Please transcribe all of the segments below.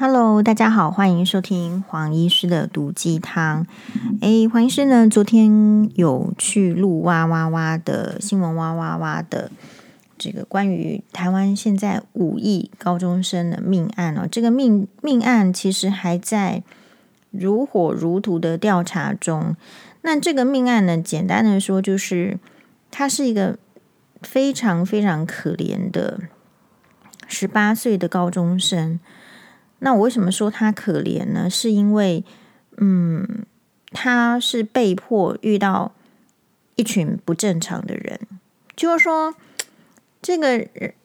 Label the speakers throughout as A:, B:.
A: Hello，大家好，欢迎收听黄医师的毒鸡汤。诶，黄医师呢，昨天有去录哇哇哇的新闻，哇哇哇的这个关于台湾现在五亿高中生的命案哦，这个命命案其实还在如火如荼的调查中。那这个命案呢，简单的说，就是他是一个非常非常可怜的十八岁的高中生。那我为什么说他可怜呢？是因为，嗯，他是被迫遇到一群不正常的人。就是说，这个，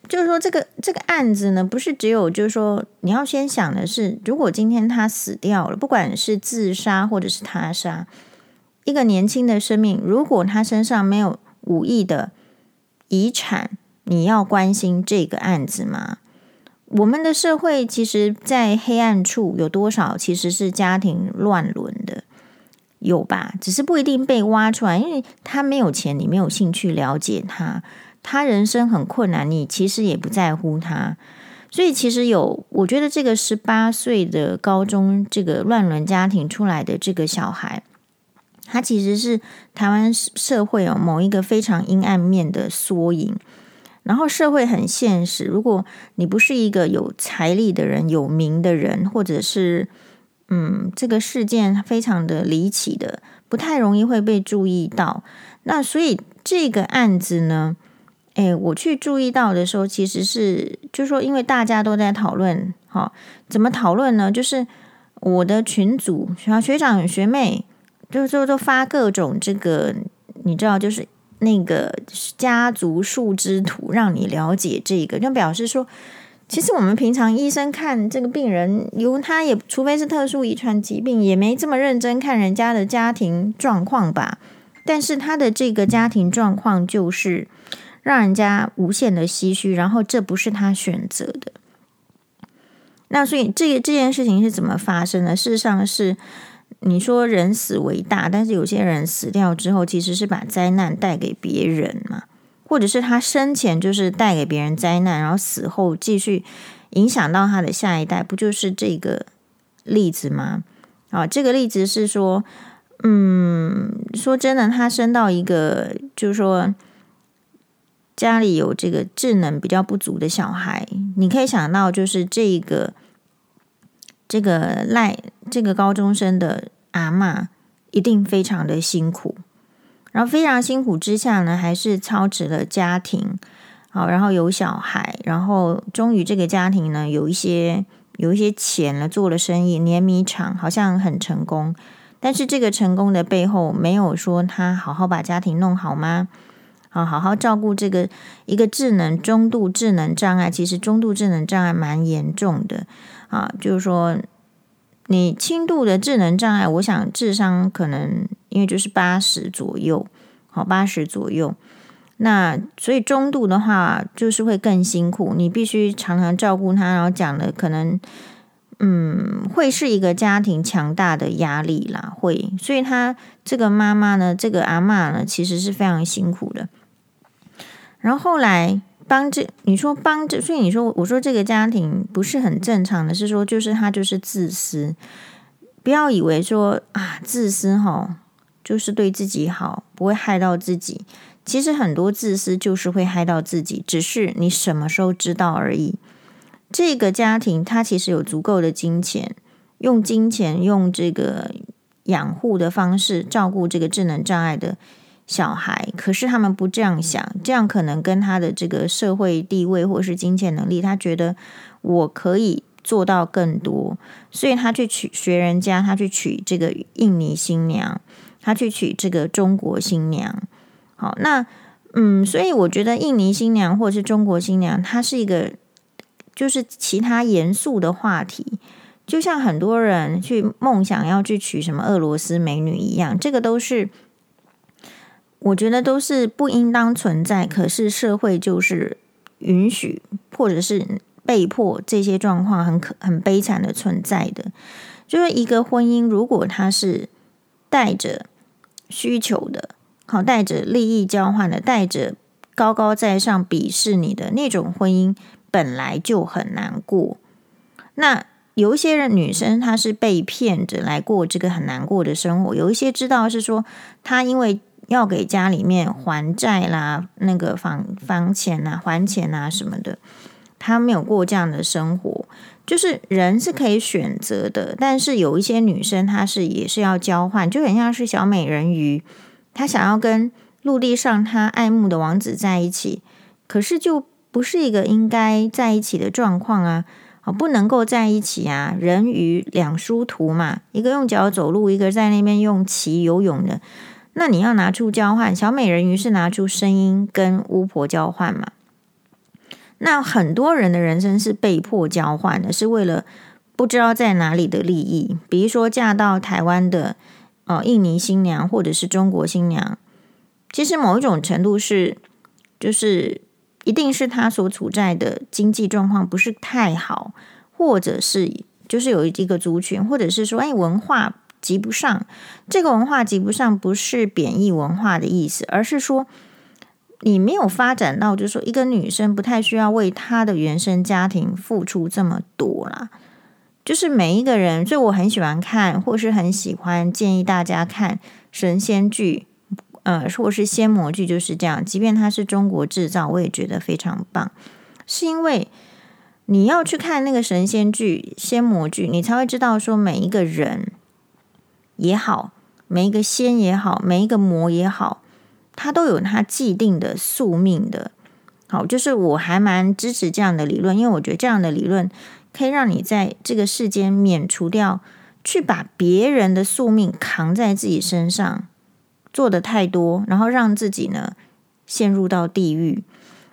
A: 就是说，这个这个案子呢，不是只有，就是说，你要先想的是，如果今天他死掉了，不管是自杀或者是他杀，一个年轻的生命，如果他身上没有五亿的遗产，你要关心这个案子吗？我们的社会其实，在黑暗处有多少其实是家庭乱伦的，有吧？只是不一定被挖出来，因为他没有钱，你没有兴趣了解他，他人生很困难，你其实也不在乎他。所以，其实有，我觉得这个十八岁的高中这个乱伦家庭出来的这个小孩，他其实是台湾社会有某一个非常阴暗面的缩影。然后社会很现实，如果你不是一个有财力的人、有名的人，或者是嗯，这个事件非常的离奇的，不太容易会被注意到。那所以这个案子呢，诶，我去注意到的时候，其实是就说，因为大家都在讨论，哈，怎么讨论呢？就是我的群组，学学长学妹，就就都发各种这个，你知道，就是。那个家族树枝图，让你了解这个，就表示说，其实我们平常医生看这个病人，由他也除非是特殊遗传疾病，也没这么认真看人家的家庭状况吧。但是他的这个家庭状况就是让人家无限的唏嘘，然后这不是他选择的。那所以这个这件事情是怎么发生的？事实上是。你说人死为大，但是有些人死掉之后，其实是把灾难带给别人嘛，或者是他生前就是带给别人灾难，然后死后继续影响到他的下一代，不就是这个例子吗？啊，这个例子是说，嗯，说真的，他生到一个就是说家里有这个智能比较不足的小孩，你可以想到就是这个这个赖这个高中生的。阿嬷一定非常的辛苦，然后非常辛苦之下呢，还是操持了家庭，好，然后有小孩，然后终于这个家庭呢，有一些有一些钱了，做了生意，碾米厂好像很成功，但是这个成功的背后，没有说他好好把家庭弄好吗？好，好好照顾这个一个智能中度智能障碍，其实中度智能障碍蛮严重的啊，就是说。你轻度的智能障碍，我想智商可能因为就是八十左右，好，八十左右。那所以中度的话，就是会更辛苦，你必须常常照顾他，然后讲的可能，嗯，会是一个家庭强大的压力啦，会。所以他这个妈妈呢，这个阿嬷呢，其实是非常辛苦的。然后后来。帮这你说帮这，所以你说我说这个家庭不是很正常的，是说就是他就是自私，不要以为说啊自私哈就是对自己好，不会害到自己。其实很多自私就是会害到自己，只是你什么时候知道而已。这个家庭他其实有足够的金钱，用金钱用这个养护的方式照顾这个智能障碍的。小孩，可是他们不这样想，这样可能跟他的这个社会地位或是金钱能力，他觉得我可以做到更多，所以他去娶学人家，他去娶这个印尼新娘，他去娶这个中国新娘。好，那嗯，所以我觉得印尼新娘或者是中国新娘，它是一个就是其他严肃的话题，就像很多人去梦想要去娶什么俄罗斯美女一样，这个都是。我觉得都是不应当存在，可是社会就是允许，或者是被迫这些状况很可很悲惨的存在的。就是一个婚姻，如果它是带着需求的，好带着利益交换的，带着高高在上鄙视你的那种婚姻，本来就很难过。那有一些人女生她是被骗着来过这个很难过的生活，有一些知道是说她因为要给家里面还债啦，那个房房钱啊、还钱啊什么的，他没有过这样的生活。就是人是可以选择的，但是有一些女生她是也是要交换，就很像是小美人鱼，她想要跟陆地上她爱慕的王子在一起，可是就不是一个应该在一起的状况啊，啊，不能够在一起啊，人鱼两殊途嘛，一个用脚走路，一个在那边用鳍游泳的，那你要拿出交换，小美人鱼是拿出声音跟巫婆交换嘛。那很多人的人生是被迫交换的，是为了不知道在哪里的利益。比如说嫁到台湾的哦，印尼新娘或者是中国新娘，其实某一种程度是，就是一定是他所处在的经济状况不是太好，或者是就是有一个族群，或者是说哎文化及不上。这个文化及不上不是贬义文化的意思，而是说。你没有发展到，就是说，一个女生不太需要为她的原生家庭付出这么多啦。就是每一个人，所以我很喜欢看，或是很喜欢建议大家看神仙剧，呃，或是仙魔剧，就是这样。即便它是中国制造，我也觉得非常棒。是因为你要去看那个神仙剧、仙魔剧，你才会知道说，每一个人也好，每一个仙也好，每一个魔也好。他都有他既定的宿命的，好，就是我还蛮支持这样的理论，因为我觉得这样的理论可以让你在这个世间免除掉去把别人的宿命扛在自己身上做得太多，然后让自己呢陷入到地狱。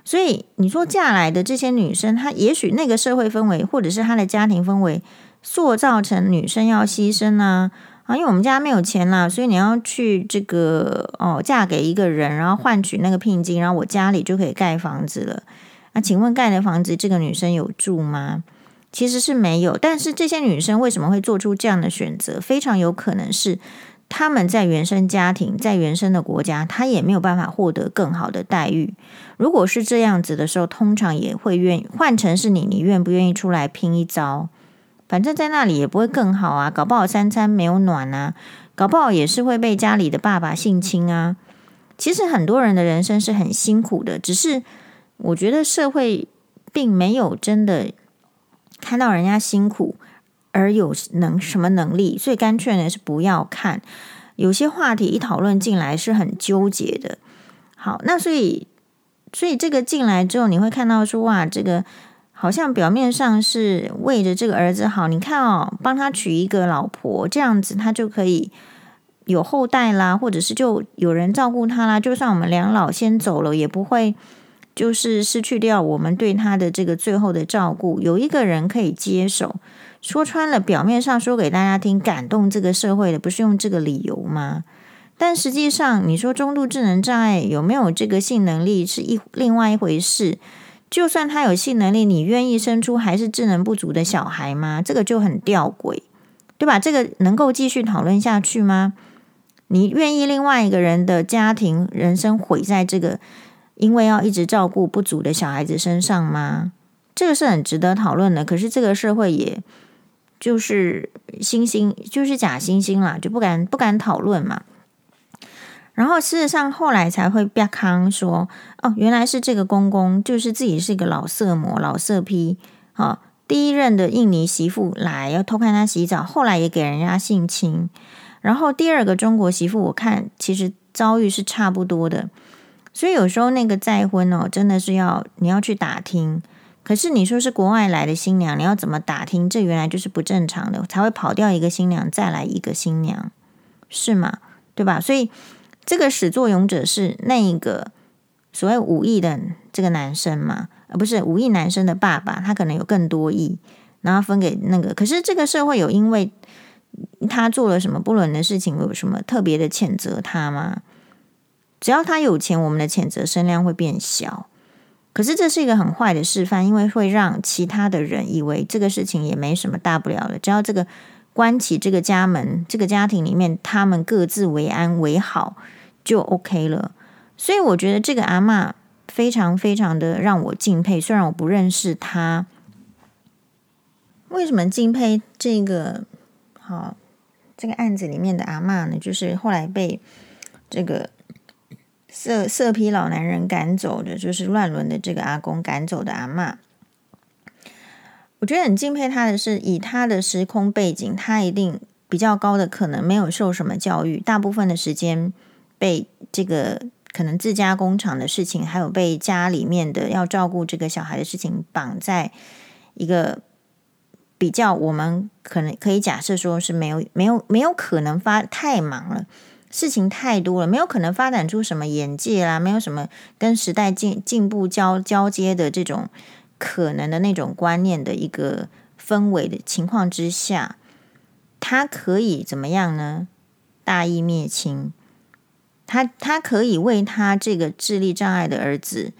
A: 所以你说嫁来的这些女生，她也许那个社会氛围或者是她的家庭氛围塑造成女生要牺牲啊。啊，因为我们家没有钱啦，所以你要去这个哦，嫁给一个人，然后换取那个聘金，然后我家里就可以盖房子了。那请问盖的房子，这个女生有住吗？其实是没有。但是这些女生为什么会做出这样的选择？非常有可能是他们在原生家庭，在原生的国家，她也没有办法获得更好的待遇。如果是这样子的时候，通常也会愿意换成是你，你愿不愿意出来拼一遭？反正在那里也不会更好啊，搞不好三餐没有暖啊，搞不好也是会被家里的爸爸性侵啊。其实很多人的人生是很辛苦的，只是我觉得社会并没有真的看到人家辛苦而有能什么能力，所以干脆呢是不要看。有些话题一讨论进来是很纠结的。好，那所以所以这个进来之后，你会看到说哇，这个。好像表面上是为着这个儿子好，你看哦，帮他娶一个老婆，这样子他就可以有后代啦，或者是就有人照顾他啦。就算我们两老先走了，也不会就是失去掉我们对他的这个最后的照顾。有一个人可以接手，说穿了，表面上说给大家听，感动这个社会的，不是用这个理由吗？但实际上，你说中度智能障碍有没有这个性能力，是一另外一回事。就算他有性能力，你愿意生出还是智能不足的小孩吗？这个就很吊诡，对吧？这个能够继续讨论下去吗？你愿意另外一个人的家庭人生毁在这个因为要一直照顾不足的小孩子身上吗？这个是很值得讨论的。可是这个社会也就是星星，就是假星星啦，就不敢不敢讨论嘛。然后事实上，后来才会被康说哦，原来是这个公公，就是自己是一个老色魔、老色批。哦，第一任的印尼媳妇来要偷看他洗澡，后来也给人家性侵。然后第二个中国媳妇，我看其实遭遇是差不多的。所以有时候那个再婚哦，真的是要你要去打听。可是你说是国外来的新娘，你要怎么打听？这原来就是不正常的，才会跑掉一个新娘，再来一个新娘，是吗？对吧？所以。这个始作俑者是那一个所谓五亿的这个男生嘛？而不是五亿男生的爸爸，他可能有更多亿，然后分给那个。可是这个社会有因为他做了什么不伦的事情，有什么特别的谴责他吗？只要他有钱，我们的谴责声量会变小。可是这是一个很坏的示范，因为会让其他的人以为这个事情也没什么大不了的，只要这个。关起这个家门，这个家庭里面，他们各自为安为好就 OK 了。所以我觉得这个阿嬷非常非常的让我敬佩。虽然我不认识他，为什么敬佩这个好这个案子里面的阿嬷呢？就是后来被这个色色批老男人赶走的，就是乱伦的这个阿公赶走的阿嬷。我觉得很敬佩他的是，以他的时空背景，他一定比较高的可能没有受什么教育，大部分的时间被这个可能自家工厂的事情，还有被家里面的要照顾这个小孩的事情绑在一个比较，我们可能可以假设说是没有没有没有可能发太忙了，事情太多了，没有可能发展出什么眼界啦，没有什么跟时代进进步交交接的这种。可能的那种观念的一个氛围的情况之下，他可以怎么样呢？大义灭亲，他他可以为他这个智力障碍的儿子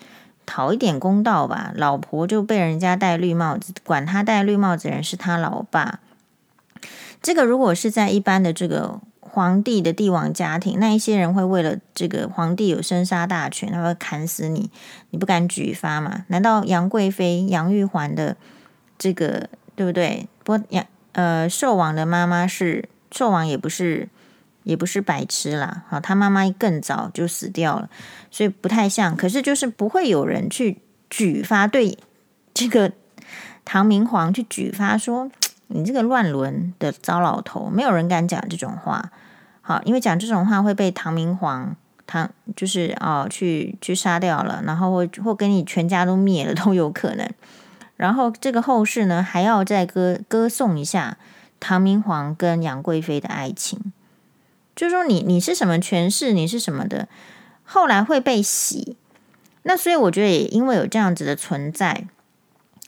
A: 讨一点公道吧？老婆就被人家戴绿帽子，管他戴绿帽子的人是他老爸。这个如果是在一般的这个。皇帝的帝王家庭，那一些人会为了这个皇帝有生杀大权，他会砍死你，你不敢举发吗？难道杨贵妃、杨玉环的这个对不对？不杨呃寿王的妈妈是寿王，也不是也不是白痴啦。好，他妈妈更早就死掉了，所以不太像。可是就是不会有人去举发对这个唐明皇去举发说。你这个乱伦的糟老头，没有人敢讲这种话。好，因为讲这种话会被唐明皇唐就是哦去去杀掉了，然后或或给你全家都灭了都有可能。然后这个后世呢，还要再歌歌颂一下唐明皇跟杨贵妃的爱情，就说你你是什么权势，你是什么的，后来会被洗。那所以我觉得也因为有这样子的存在。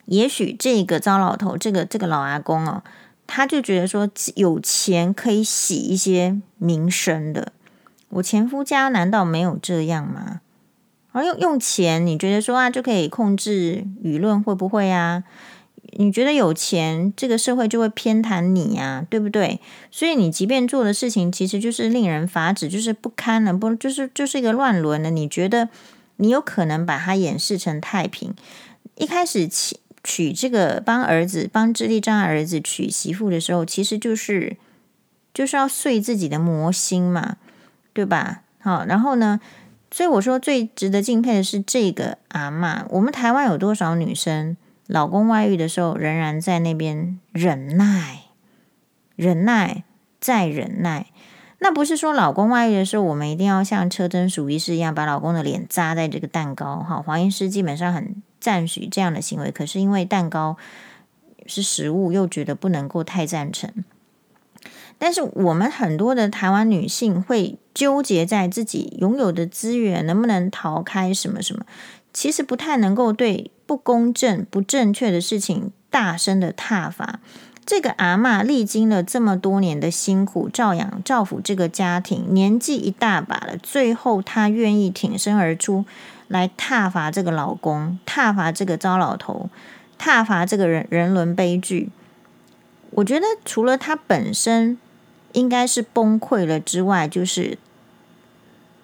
A: 也许这个糟老头，这个这个老阿公哦，他就觉得说有钱可以洗一些名声的。我前夫家难道没有这样吗？而用用钱，你觉得说啊就可以控制舆论，会不会啊？你觉得有钱，这个社会就会偏袒你啊，对不对？所以你即便做的事情，其实就是令人发指，就是不堪了，不就是就是一个乱伦了？你觉得你有可能把它掩饰成太平？一开始。娶这个帮儿子帮智力障碍儿子娶媳妇的时候，其实就是就是要碎自己的魔心嘛，对吧？好，然后呢，所以我说最值得敬佩的是这个阿嬷。我们台湾有多少女生老公外遇的时候，仍然在那边忍耐、忍耐再忍耐？那不是说老公外遇的时候，我们一定要像车贞淑医师一样把老公的脸扎在这个蛋糕。哈，黄医师基本上很。赞许这样的行为，可是因为蛋糕是食物，又觉得不能够太赞成。但是我们很多的台湾女性会纠结在自己拥有的资源能不能逃开什么什么，其实不太能够对不公正、不正确的事情大声的挞伐。这个阿嬷历经了这么多年的辛苦，照养照顾这个家庭，年纪一大把了，最后她愿意挺身而出。来挞伐这个老公，挞伐这个糟老头，挞伐这个人人伦悲剧。我觉得除了他本身应该是崩溃了之外，就是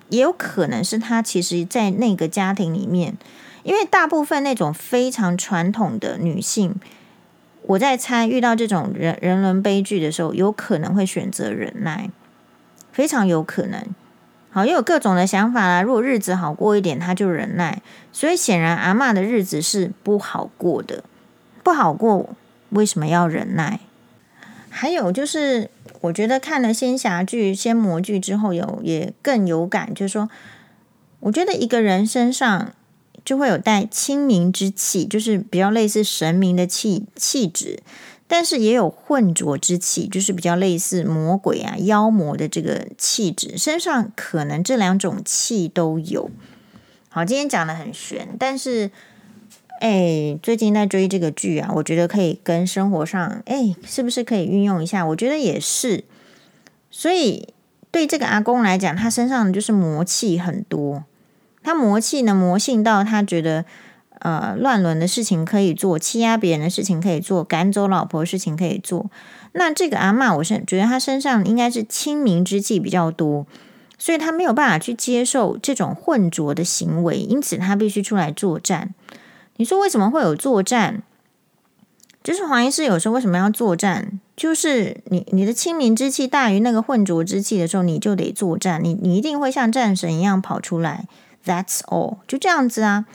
A: 也有可能是他其实在那个家庭里面，因为大部分那种非常传统的女性，我在猜遇到这种人人伦悲剧的时候，有可能会选择忍耐，非常有可能。好，又有各种的想法啦。如果日子好过一点，他就忍耐。所以显然阿嬷的日子是不好过的，不好过，为什么要忍耐？还有就是，我觉得看了仙侠剧、仙魔剧之后，有也更有感，就是说，我觉得一个人身上就会有带清明之气，就是比较类似神明的气气质。但是也有混浊之气，就是比较类似魔鬼啊、妖魔的这个气质，身上可能这两种气都有。好，今天讲得很玄，但是，哎，最近在追这个剧啊，我觉得可以跟生活上，哎，是不是可以运用一下？我觉得也是。所以对这个阿公来讲，他身上就是魔气很多，他魔气呢，魔性到他觉得。呃，乱伦的事情可以做，欺压别人的事情可以做，赶走老婆的事情可以做。那这个阿嬷，我是觉得她身上应该是清明之气比较多，所以她没有办法去接受这种混浊的行为，因此她必须出来作战。你说为什么会有作战？就是黄医师有时候为什么要作战？就是你你的清明之气大于那个混浊之气的时候，你就得作战，你你一定会像战神一样跑出来。That's all，就这样子啊。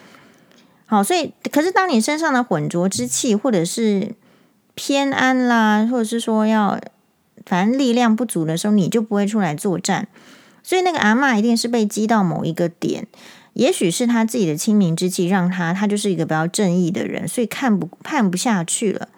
A: 好，所以可是当你身上的浑浊之气，或者是偏安啦，或者是说要反正力量不足的时候，你就不会出来作战。所以那个阿嬷一定是被激到某一个点，也许是他自己的清明之气让他，他就是一个比较正义的人，所以看不看不下去了。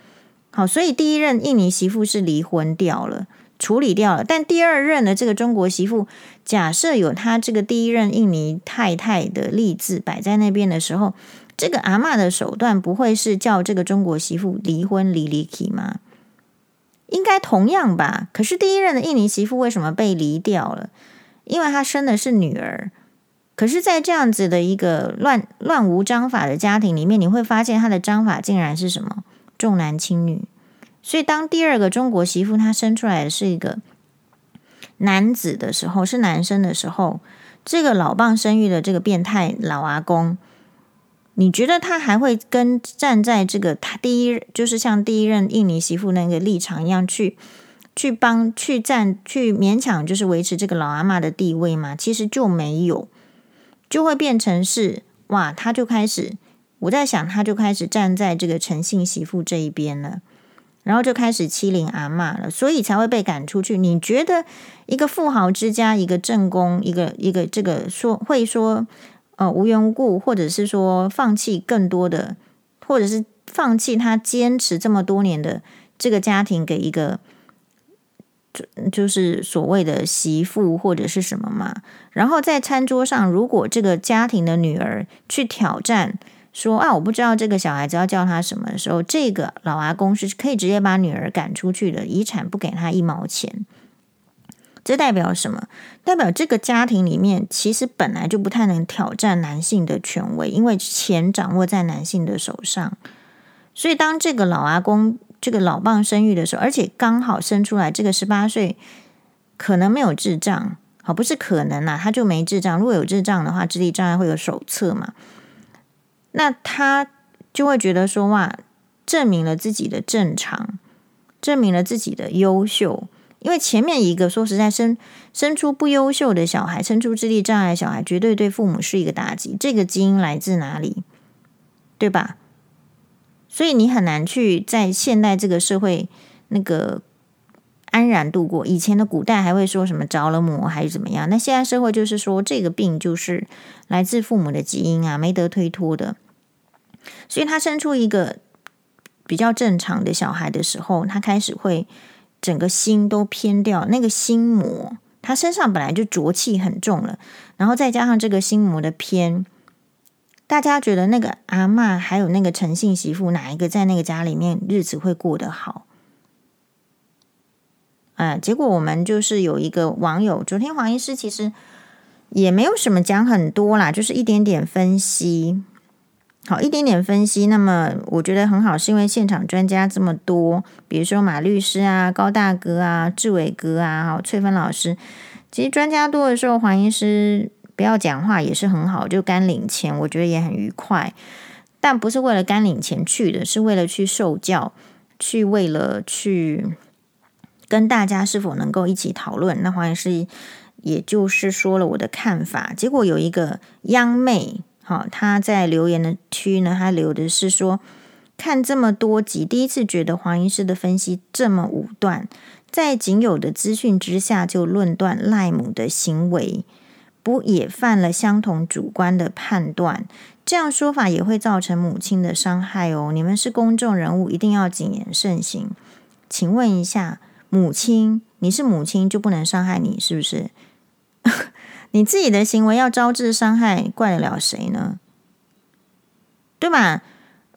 A: 好，所以第一任印尼媳妇是离婚掉了，处理掉了。但第二任的这个中国媳妇，假设有他这个第一任印尼太太的例子摆在那边的时候。这个阿嬷的手段不会是叫这个中国媳妇离婚离离去吗？应该同样吧。可是第一任的印尼媳妇为什么被离掉了？因为她生的是女儿。可是，在这样子的一个乱乱无章法的家庭里面，你会发现她的章法竟然是什么？重男轻女。所以，当第二个中国媳妇她生出来的是一个男子的时候，是男生的时候，这个老棒生育的这个变态老阿公。你觉得他还会跟站在这个他第一就是像第一任印尼媳妇那个立场一样去去帮去站去勉强就是维持这个老阿嬷的地位吗？其实就没有，就会变成是哇，他就开始我在想，他就开始站在这个诚信媳妇这一边了，然后就开始欺凌阿嬷了，所以才会被赶出去。你觉得一个富豪之家，一个正宫，一个一个这个说会说。呃，无缘无故，或者是说放弃更多的，或者是放弃他坚持这么多年的这个家庭，给一个就就是所谓的媳妇或者是什么嘛。然后在餐桌上，如果这个家庭的女儿去挑战说啊，我不知道这个小孩子要叫他什么的时候，这个老阿公是可以直接把女儿赶出去的，遗产不给他一毛钱。这代表什么？代表这个家庭里面其实本来就不太能挑战男性的权威，因为钱掌握在男性的手上。所以当这个老阿公这个老棒生育的时候，而且刚好生出来这个十八岁，可能没有智障，好，不是可能啦，他就没智障。如果有智障的话，智力障碍会有手册嘛？那他就会觉得说哇，证明了自己的正常，证明了自己的优秀。因为前面一个说实在生生出不优秀的小孩，生出智力障碍小孩，绝对对父母是一个打击。这个基因来自哪里？对吧？所以你很难去在现代这个社会那个安然度过。以前的古代还会说什么着了魔还是怎么样？那现在社会就是说这个病就是来自父母的基因啊，没得推脱的。所以他生出一个比较正常的小孩的时候，他开始会。整个心都偏掉，那个心魔，他身上本来就浊气很重了，然后再加上这个心魔的偏，大家觉得那个阿嬷还有那个陈姓媳妇哪一个在那个家里面日子会过得好？啊，结果我们就是有一个网友，昨天黄医师其实也没有什么讲很多啦，就是一点点分析。好，一点点分析，那么我觉得很好，是因为现场专家这么多，比如说马律师啊、高大哥啊、志伟哥啊、好翠芬老师，其实专家多的时候，黄医师不要讲话也是很好，就干领钱，我觉得也很愉快。但不是为了干领钱去的，是为了去受教，去为了去跟大家是否能够一起讨论。那黄医师也就是说了我的看法，结果有一个央妹。好，他在留言的区呢，他留的是说，看这么多集，第一次觉得黄医师的分析这么武断，在仅有的资讯之下就论断赖母的行为，不也犯了相同主观的判断？这样说法也会造成母亲的伤害哦。你们是公众人物，一定要谨言慎行。请问一下，母亲，你是母亲就不能伤害你，是不是？你自己的行为要招致伤害，怪得了谁呢？对吧？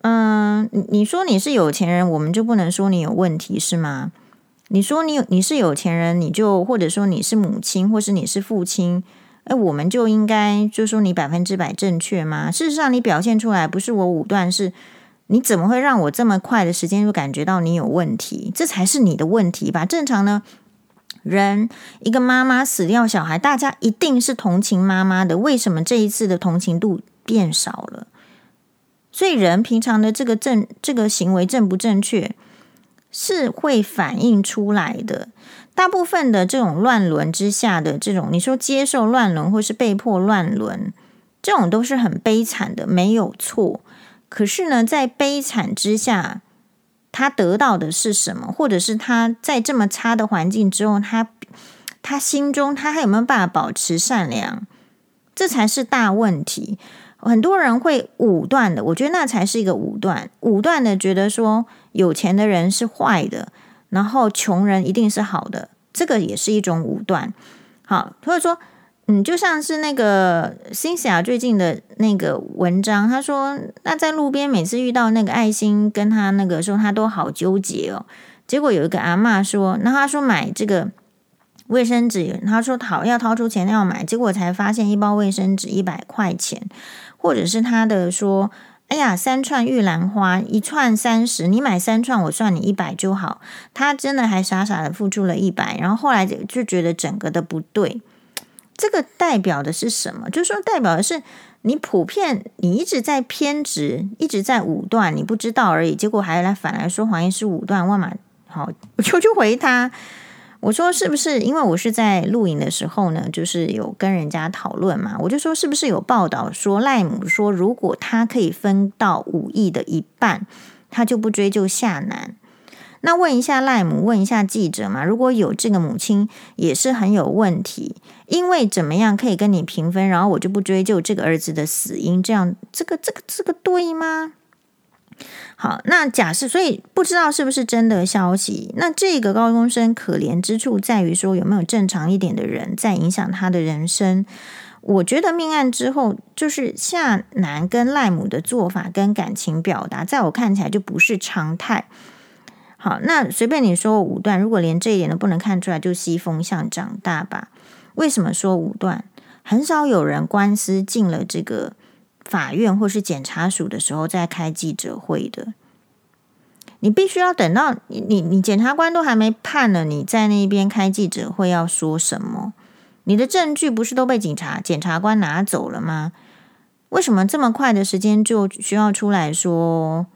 A: 嗯，你说你是有钱人，我们就不能说你有问题是吗？你说你有你是有钱人，你就或者说你是母亲，或是你是父亲，哎，我们就应该就说你百分之百正确吗？事实上，你表现出来不是我武断，是你怎么会让我这么快的时间就感觉到你有问题？这才是你的问题吧？正常呢？人一个妈妈死掉小孩，大家一定是同情妈妈的。为什么这一次的同情度变少了？所以人平常的这个正这个行为正不正确，是会反映出来的。大部分的这种乱伦之下的这种，你说接受乱伦或是被迫乱伦，这种都是很悲惨的，没有错。可是呢，在悲惨之下，他得到的是什么？或者是他在这么差的环境之后，他他心中他还有没有办法保持善良？这才是大问题。很多人会武断的，我觉得那才是一个武断，武断的觉得说有钱的人是坏的，然后穷人一定是好的，这个也是一种武断。好，或者说。嗯，就像是那个辛霞最近的那个文章，他说，那在路边每次遇到那个爱心跟他那个说，他都好纠结哦。结果有一个阿嬷说，那他说买这个卫生纸，他说好要掏出钱要买，结果才发现一包卫生纸一百块钱，或者是他的说，哎呀，三串玉兰花一串三十，你买三串我算你一百就好。他真的还傻傻的付出了一百，然后后来就觉得整个的不对。这个代表的是什么？就是说，代表的是你普遍你一直在偏执，一直在武断，你不知道而已。结果还来反来说黄医师武断，万马好，我 就去回他，我说是不是？因为我是在录影的时候呢，就是有跟人家讨论嘛，我就说是不是有报道说赖母说，如果他可以分到五亿的一半，他就不追究夏楠。那问一下赖母，问一下记者嘛？如果有这个母亲，也是很有问题，因为怎么样可以跟你平分，然后我就不追究这个儿子的死因，这样这个这个这个对吗？好，那假设，所以不知道是不是真的消息。那这个高中生可怜之处在于说，有没有正常一点的人在影响他的人生？我觉得命案之后，就是夏楠跟赖母的做法跟感情表达，在我看起来就不是常态。好，那随便你说武断，如果连这一点都不能看出来，就吸风向长大吧。为什么说武断？很少有人官司进了这个法院或是检察署的时候再开记者会的。你必须要等到你你你检察官都还没判了，你在那边开记者会要说什么？你的证据不是都被警察检察官拿走了吗？为什么这么快的时间就需要出来说？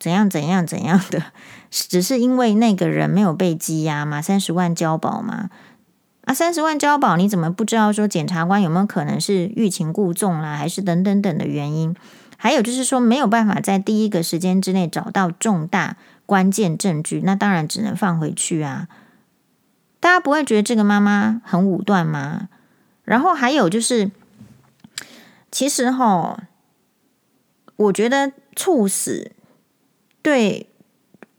A: 怎样怎样怎样的？只是因为那个人没有被羁押吗？三十万交保吗？啊，三十万交保，你怎么不知道说检察官有没有可能是欲擒故纵啦，还是等等等的原因？还有就是说没有办法在第一个时间之内找到重大关键证据，那当然只能放回去啊。大家不会觉得这个妈妈很武断吗？然后还有就是，其实哈，我觉得猝死。对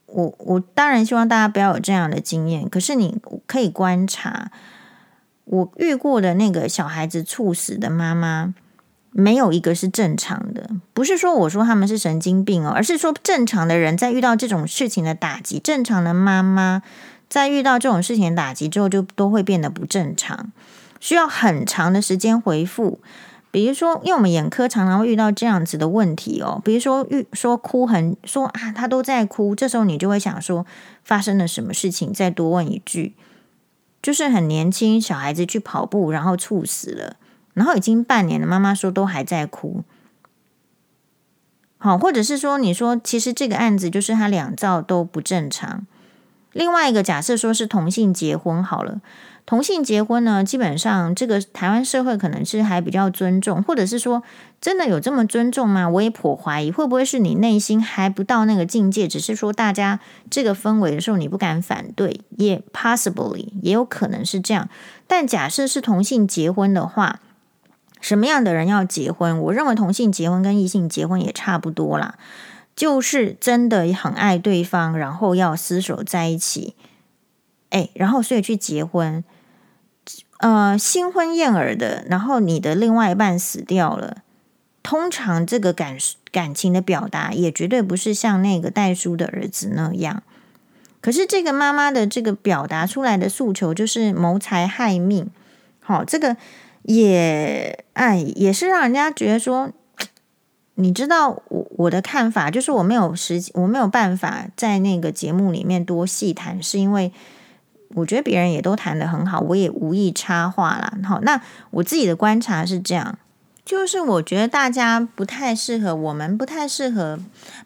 A: 我，我当然希望大家不要有这样的经验。可是你可以观察，我遇过的那个小孩子猝死的妈妈，没有一个是正常的。不是说我说他们是神经病哦，而是说正常的人在遇到这种事情的打击，正常的妈妈在遇到这种事情的打击之后，就都会变得不正常，需要很长的时间恢复。比如说，因为我们眼科常常会遇到这样子的问题哦。比如说，遇说哭很说啊，他都在哭，这时候你就会想说，发生了什么事情？再多问一句，就是很年轻小孩子去跑步，然后猝死了，然后已经半年了，妈妈说都还在哭。好，或者是说，你说其实这个案子就是他两兆都不正常。另外一个假设说是同性结婚好了。同性结婚呢，基本上这个台湾社会可能是还比较尊重，或者是说真的有这么尊重吗？我也颇怀疑，会不会是你内心还不到那个境界，只是说大家这个氛围的时候你不敢反对，也 possibly 也有可能是这样。但假设是同性结婚的话，什么样的人要结婚？我认为同性结婚跟异性结婚也差不多啦，就是真的很爱对方，然后要厮守在一起。哎，然后所以去结婚，呃，新婚燕尔的，然后你的另外一半死掉了，通常这个感感情的表达也绝对不是像那个代叔的儿子那样。可是这个妈妈的这个表达出来的诉求就是谋财害命，好，这个也哎也是让人家觉得说，你知道我我的看法就是我没有时我没有办法在那个节目里面多细谈，是因为。我觉得别人也都谈得很好，我也无意插话啦。好，那我自己的观察是这样，就是我觉得大家不太适合，我们不太适合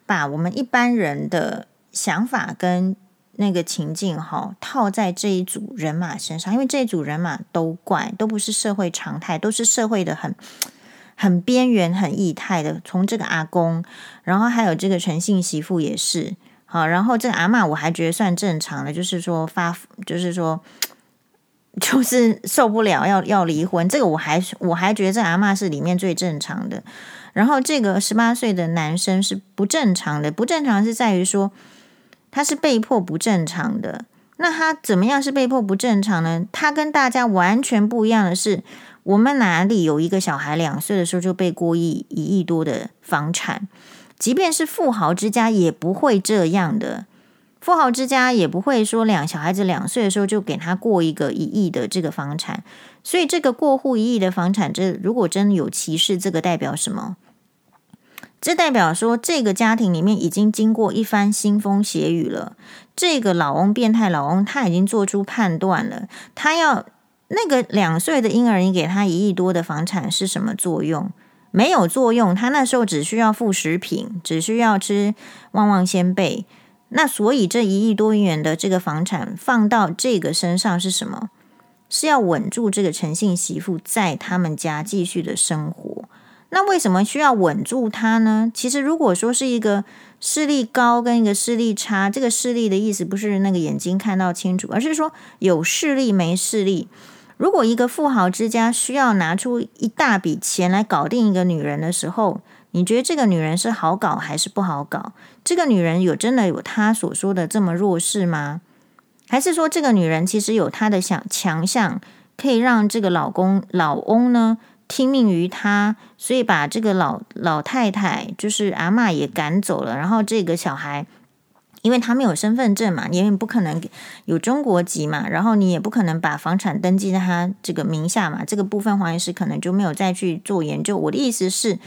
A: 把我们一般人的想法跟那个情境哈套在这一组人马身上，因为这一组人马都怪，都不是社会常态，都是社会的很 很边缘、很异态的。从这个阿公，然后还有这个陈姓媳妇也是好，然后这个阿嬷我还觉得算正常的，就是说发，就是说。就是受不了要要离婚，这个我还我还觉得这阿嬷是里面最正常的。然后这个十八岁的男生是不正常的，不正常是在于说他是被迫不正常的。那他怎么样是被迫不正常呢？他跟大家完全不一样的是，我们哪里有一个小孩两岁的时候就被过亿一亿多的房产，即便是富豪之家也不会这样的。富豪之家也不会说两小孩子两岁的时候就给他过一个一亿的这个房产，所以这个过户一亿的房产，这如果真的有歧视，这个代表什么？这代表说这个家庭里面已经经过一番腥风血雨了。这个老翁变态老翁他已经做出判断了，他要那个两岁的婴儿，你给他一亿多的房产是什么作用？没有作用，他那时候只需要副食品，只需要吃旺旺仙贝。那所以这一亿多元的这个房产放到这个身上是什么？是要稳住这个陈姓媳妇在他们家继续的生活。那为什么需要稳住他呢？其实如果说是一个视力高跟一个视力差，这个视力的意思不是那个眼睛看到清楚，而是说有视力没视力。如果一个富豪之家需要拿出一大笔钱来搞定一个女人的时候，你觉得这个女人是好搞还是不好搞？这个女人有真的有她所说的这么弱势吗？还是说这个女人其实有她的想强项，可以让这个老公老翁呢听命于她，所以把这个老老太太就是阿嬷也赶走了，然后这个小孩，因为他没有身份证嘛，你也不可能有中国籍嘛，然后你也不可能把房产登记在他这个名下嘛，这个部分黄医师可能就没有再去做研究。我的意思是。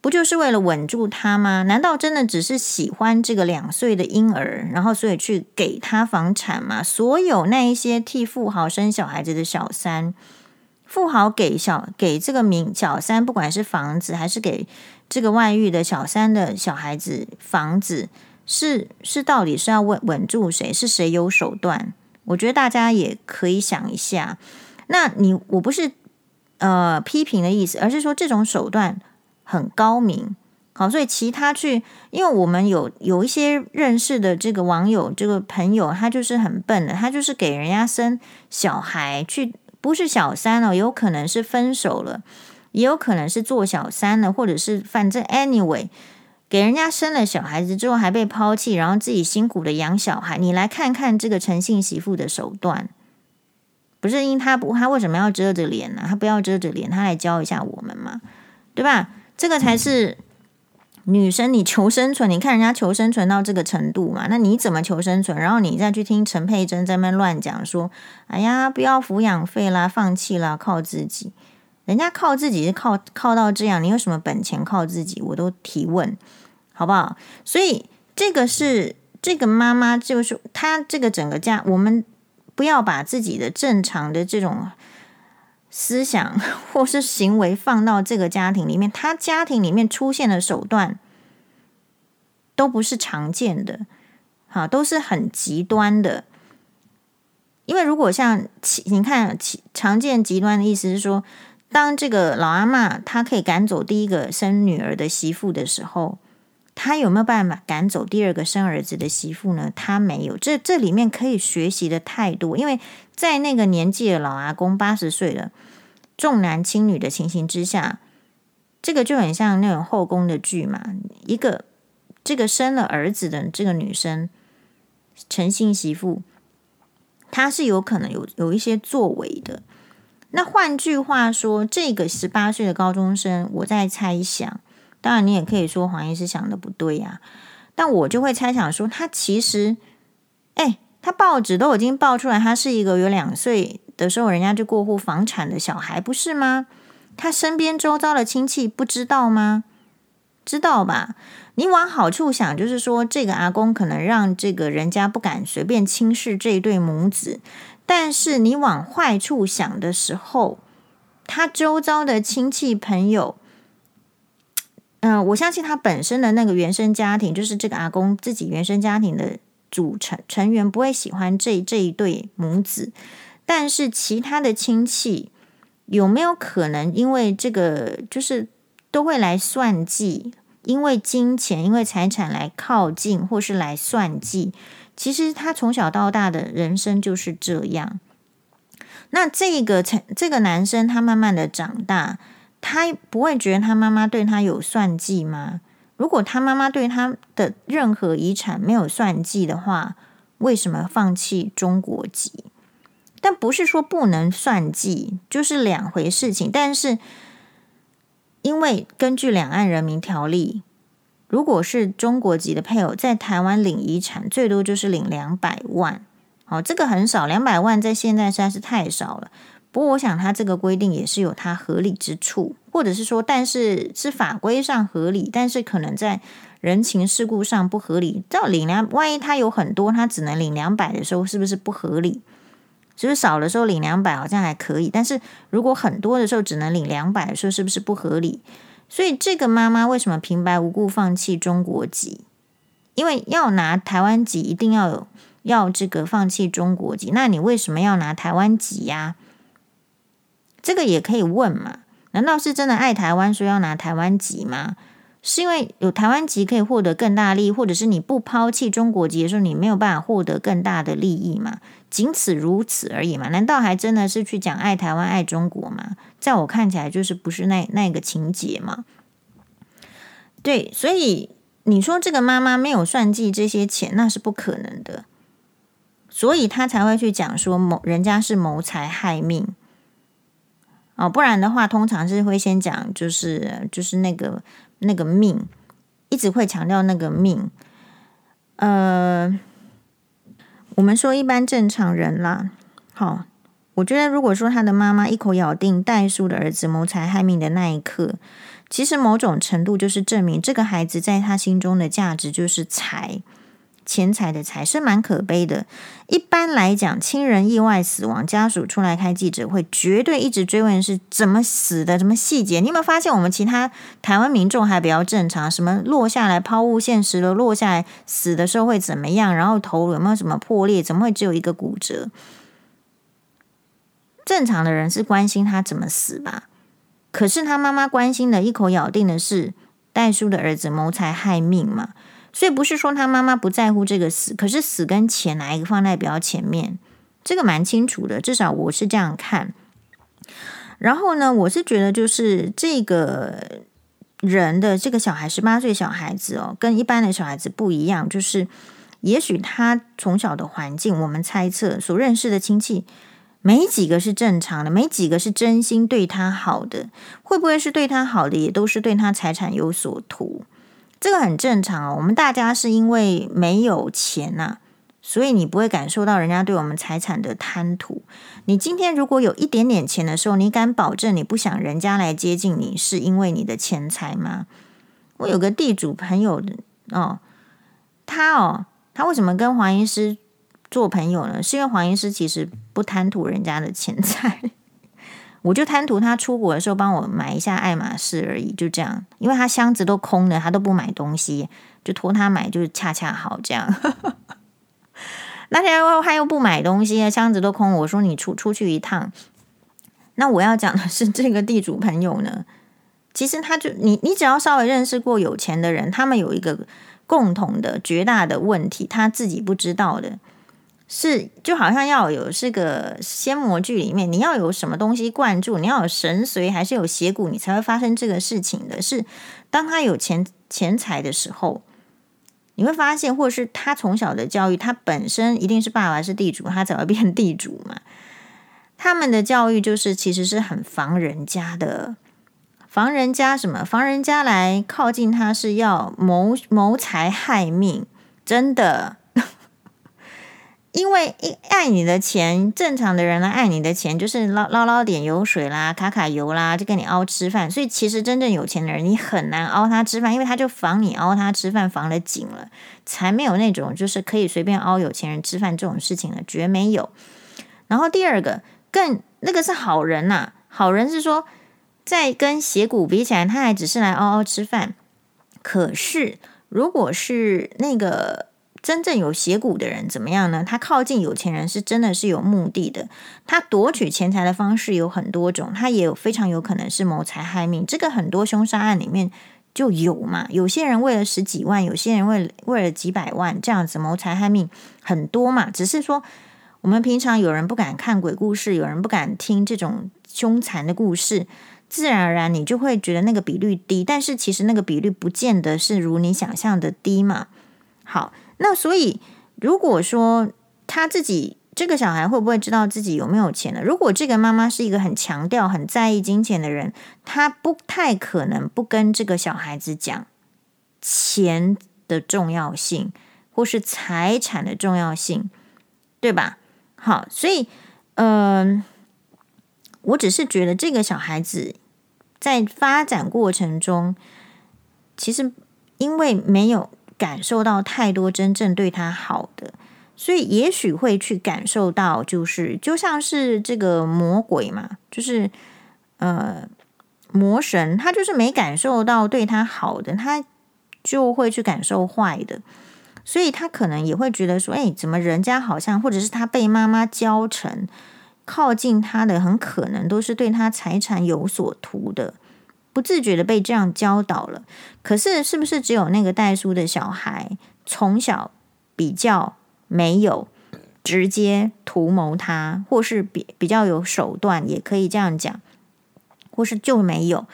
A: 不就是为了稳住他吗？难道真的只是喜欢这个两岁的婴儿，然后所以去给他房产吗？所有那一些替富豪生小孩子的小三，富豪给小给这个名小三，不管是房子还是给这个外遇的小三的小孩子房子，是是到底是要稳稳住谁？是谁有手段？我觉得大家也可以想一下。那你我不是呃批评的意思，而是说这种手段。很高明，好，所以其他去，因为我们有有一些认识的这个网友，这个朋友，他就是很笨的，他就是给人家生小孩去，不是小三哦，有可能是分手了，也有可能是做小三了，或者是反正 anyway，给人家生了小孩子之后还被抛弃，然后自己辛苦的养小孩，你来看看这个诚信媳妇的手段，不是因他不他为什么要遮着脸呢？他不要遮着脸，他来教一下我们嘛，对吧？这个才是女生，你求生存，你看人家求生存到这个程度嘛？那你怎么求生存？然后你再去听陈佩珍在那乱讲说：“哎呀，不要抚养费啦，放弃啦，靠自己。”人家靠自己是靠靠到这样，你有什么本钱靠自己？我都提问，好不好？所以这个是这个妈妈，就是她这个整个家，我们不要把自己的正常的这种。思想或是行为放到这个家庭里面，他家庭里面出现的手段都不是常见的，好，都是很极端的。因为如果像你看，常见极端的意思是说，当这个老阿嬷她可以赶走第一个生女儿的媳妇的时候，他有没有办法赶走第二个生儿子的媳妇呢？他没有。这这里面可以学习的太多，因为在那个年纪的老阿公八十岁了。重男轻女的情形之下，这个就很像那种后宫的剧嘛。一个这个生了儿子的这个女生，陈姓媳妇，她是有可能有有一些作为的。那换句话说，这个十八岁的高中生，我在猜想，当然你也可以说黄医师想的不对呀，但我就会猜想说，他其实，哎，他报纸都已经报出来，他是一个有两岁。的时候，人家就过户房产的小孩，不是吗？他身边周遭的亲戚不知道吗？知道吧？你往好处想，就是说这个阿公可能让这个人家不敢随便轻视这对母子。但是你往坏处想的时候，他周遭的亲戚朋友，嗯、我相信他本身的那个原生家庭，就是这个阿公自己原生家庭的组成成员不会喜欢这这一对母子，但是其他的亲戚有没有可能因为这个就是都会来算计，因为金钱、因为财产来靠近，或是来算计？其实他从小到大的人生就是这样。那这个成这个男生，他慢慢的长大，他不会觉得他妈妈对他有算计吗？如果他妈妈对他的任何遗产没有算计的话，为什么放弃中国籍？但不是说不能算计，就是两回事情。但是因为根据两岸人民条例，如果是中国籍的配偶在台湾领遗产，最多就是领两百万。哦，这个很少，两百万在现在实在是太少了。不过，我想他这个规定也是有它合理之处，或者是说，但是是法规上合理，但是可能在人情世故上不合理。照领两，万一他有很多，他只能领两百的时候，是不是不合理？就是少的时候领两百好像还可以，但是如果很多的时候只能领两百的时候，是不是不合理？所以这个妈妈为什么平白无故放弃中国籍？因为要拿台湾籍，一定要有。要这个放弃中国籍，那你为什么要拿台湾籍呀？这个也可以问嘛？难道是真的爱台湾，说要拿台湾籍吗？是因为有台湾籍可以获得更大利益，或者是你不抛弃中国籍的时候，你没有办法获得更大的利益嘛？仅此如此而已嘛？难道还真的是去讲爱台湾、爱中国吗？在我看起来，就是不是那那个情节嘛？对，所以你说这个妈妈没有算计这些钱，那是不可能的。所以他才会去讲说谋人家是谋财害命哦，不然的话，通常是会先讲就是就是那个那个命，一直会强调那个命。呃，我们说一般正常人啦，好，我觉得如果说他的妈妈一口咬定代书的儿子谋财害命的那一刻，其实某种程度就是证明这个孩子在他心中的价值就是财。钱财的财是蛮可悲的。一般来讲，亲人意外死亡，家属出来开记者会，绝对一直追问是怎么死的，什么细节。你有没有发现，我们其他台湾民众还比较正常？什么落下来抛物线时的，落下来死的时候会怎么样？然后头有没有什么破裂？怎么会只有一个骨折？正常的人是关心他怎么死吧？可是他妈妈关心的一口咬定的是袋叔的儿子谋财害命嘛？所以不是说他妈妈不在乎这个死，可是死跟钱哪一个放在比较前面？这个蛮清楚的，至少我是这样看。然后呢，我是觉得就是这个人的这个小孩，十八岁小孩子哦，跟一般的小孩子不一样，就是也许他从小的环境，我们猜测所认识的亲戚没几个是正常的，没几个是真心对他好的，会不会是对他好的，也都是对他财产有所图？这个很正常哦，我们大家是因为没有钱呐、啊，所以你不会感受到人家对我们财产的贪图。你今天如果有一点点钱的时候，你敢保证你不想人家来接近你，是因为你的钱财吗？我有个地主朋友哦，他哦，他为什么跟黄医师做朋友呢？是因为黄医师其实不贪图人家的钱财。我就贪图他出国的时候帮我买一下爱马仕而已，就这样，因为他箱子都空了，他都不买东西，就托他买，就是恰恰好这样。那天他又不买东西，箱子都空，我说你出出去一趟。那我要讲的是这个地主朋友呢，其实他就你你只要稍微认识过有钱的人，他们有一个共同的绝大的问题，他自己不知道的。是，就好像要有这个仙魔剧里面，你要有什么东西灌注，你要有神髓还是有邪骨，你才会发生这个事情的。是当他有钱钱财的时候，你会发现，或者是他从小的教育，他本身一定是爸爸是地主，他才会变地主嘛。他们的教育就是其实是很防人家的，防人家什么？防人家来靠近他是要谋谋财害命，真的。因为爱你的钱，正常的人来爱你的钱，就是捞捞捞点油水啦，卡卡油啦，就跟你凹吃饭。所以其实真正有钱的人，你很难凹他吃饭，因为他就防你凹他吃饭，防得紧了，才没有那种就是可以随便凹有钱人吃饭这种事情了，绝没有。然后第二个，更那个是好人呐、好人是说，在跟邪骨比起来，他还只是来嗷嗷吃饭。可是，如果是那个真正有邪骨的人，怎么样呢？他靠近有钱人是真的是有目的的。他夺取钱财的方式有很多种，他也有非常有可能是谋财害命。这个很多凶杀案里面就有嘛。有些人为了十几万，有些人为了为了几百万，这样子谋财害命很多嘛。只是说，我们平常有人不敢看鬼故事，有人不敢听这种凶残的故事。自然而然，你就会觉得那个比率低，但是其实那个比率不见得是如你想象的低嘛。好，那所以如果说他自己这个小孩会不会知道自己有没有钱呢？如果这个妈妈是一个很强调、很在意金钱的人，她不太可能不跟这个小孩子讲钱的重要性，或是财产的重要性，对吧？好，所以嗯、我只是觉得这个小孩子。在发展过程中，其实因为没有感受到太多真正对他好的，所以也许会去感受到，就是就像是这个魔鬼嘛，就是呃魔神，他就是没感受到对他好的，他就会去感受坏的，所以他可能也会觉得说，哎，怎么人家好像，或者是他被妈妈教成。靠近他的很可能都是对他财产有所图的，不自觉的被这样教导了。可是，是不是只有那个代书的小孩从小比较没有直接图谋他，或是比比较有手段，也可以这样讲，或是就没有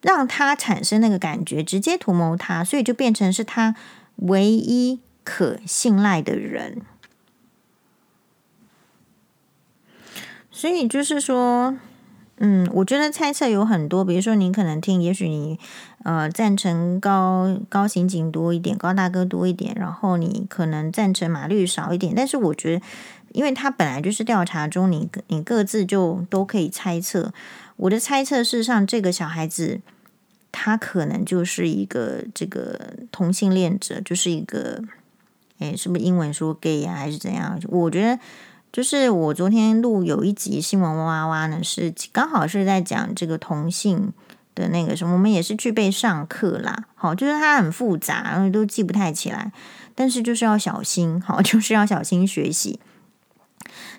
A: 让他产生那个感觉，直接图谋他，所以就变成是他唯一可信赖的人。所以就是说，嗯，我觉得猜测有很多，比如说你可能听，也许你呃赞成高高刑警多一点，高大哥多一点，然后你可能赞成马律少一点。但是我觉得，因为他本来就是调查中，你你各自就都可以猜测。我的猜测，事实上，这个小孩子他可能就是一个这个同性恋者，就是一个，诶，是不是英文说 gay 啊，还是怎样？我觉得。就是我昨天录有一集新闻哇哇哇呢，是刚好是在讲这个同性的那个什么，我们也是去备上课啦。好，就是它很复杂，然后都记不太起来，但是就是要小心，好，就是要小心学习。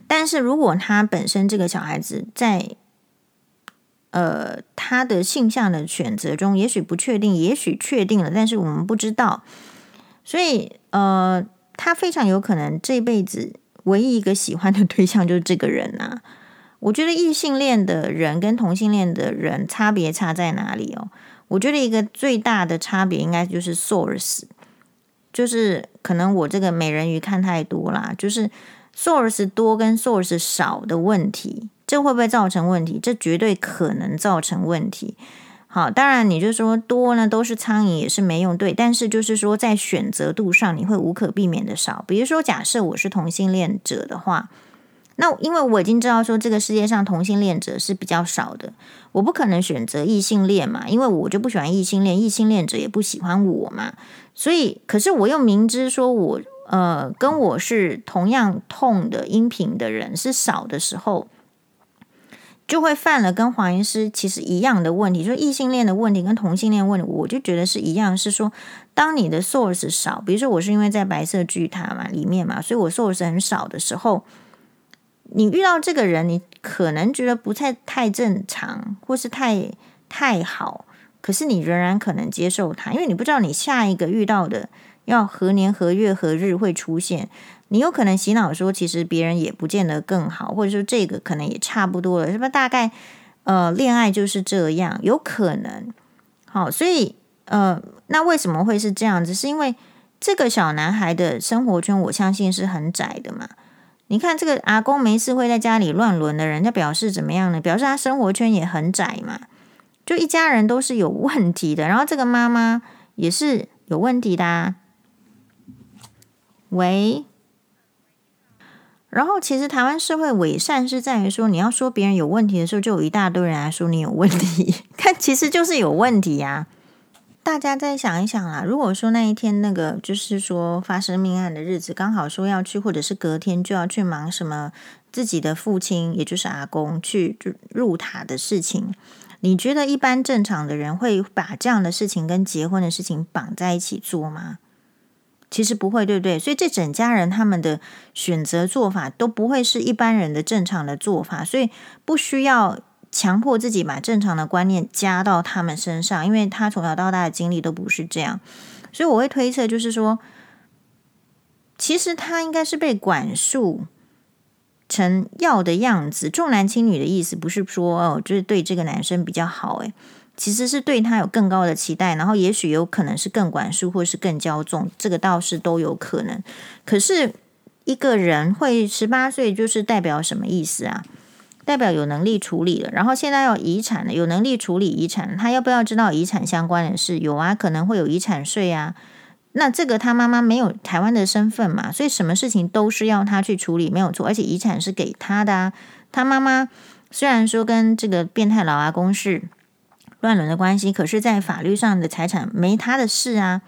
A: 但是如果他本身这个小孩子在呃他的性向的选择中，也许不确定，也许确定了，但是我们不知道，所以呃，他非常有可能这辈子。唯一一个喜欢的对象就是这个人呐。我觉得异性恋的人跟同性恋的人差别差在哪里哦？我觉得一个最大的差别应该就是 source，就是可能我这个美人鱼看太多啦，就是 source 多跟 source 少的问题，这会不会造成问题？这绝对可能造成问题。好，当然你就说多呢都是苍蝇也是没用，对。但是就是说在选择度上你会无可避免的少。比如说假设我是同性恋者的话，那因为我已经知道说这个世界上同性恋者是比较少的，我不可能选择异性恋嘛，因为我就不喜欢异性恋，异性恋者也不喜欢我嘛。所以，可是我又明知说我呃跟我是同样痛的音频的人是少的时候。就会犯了跟黄医师其实一样的问题，说异性恋的问题跟同性恋问题，我就觉得是一样，是说当你的 source 少，比如说我是因为在白色巨塔嘛里面嘛，所以我 source 很少的时候，你遇到这个人，你可能觉得不太太正常，或是太太好，可是你仍然可能接受他，因为你不知道你下一个遇到的要何年何月何日会出现。你有可能洗脑说，其实别人也不见得更好，或者说这个可能也差不多了，是不是？大概呃，恋爱就是这样，有可能。好，所以呃，那为什么会是这样子？是因为这个小男孩的生活圈，我相信是很窄的嘛。你看这个阿公没事会在家里乱伦的人，家表示怎么样呢？表示他生活圈也很窄嘛，就一家人都是有问题的，然后这个妈妈也是有问题的啊。喂。然后，其实台湾社会伪善是在于说，你要说别人有问题的时候，就有一大堆人来说你有问题。看，其实就是有问题呀。大家再想一想啦，如果说那一天那个就是说发生命案的日子，刚好说要去，或者是隔天就要去忙什么自己的父亲，也就是阿公去入塔的事情，你觉得一般正常的人会把这样的事情跟结婚的事情绑在一起做吗？其实不会，对不对？所以这整家人他们的选择做法都不会是一般人的正常的做法，所以不需要。强迫自己把正常的观念加到他们身上，因为他从小到大的经历都不是这样，所以我会推测，就是说，其实他应该是被管束成要的样子，重男轻女的意思不是说哦，就是对这个男生比较好，诶，其实是对他有更高的期待，然后也许有可能是更管束，或是更骄纵，这个倒是都有可能。可是一个人会十八岁，就是代表什么意思啊？代表有能力处理了，然后现在要遗产了，有能力处理遗产，他要不要知道遗产相关的事？有啊，可能会有遗产税啊。那这个他妈妈没有台湾的身份嘛，所以什么事情都是要他去处理，没有错。而且遗产是给他的啊。他妈妈虽然说跟这个变态老阿公是乱伦的关系，可是在法律上的财产没他的事啊。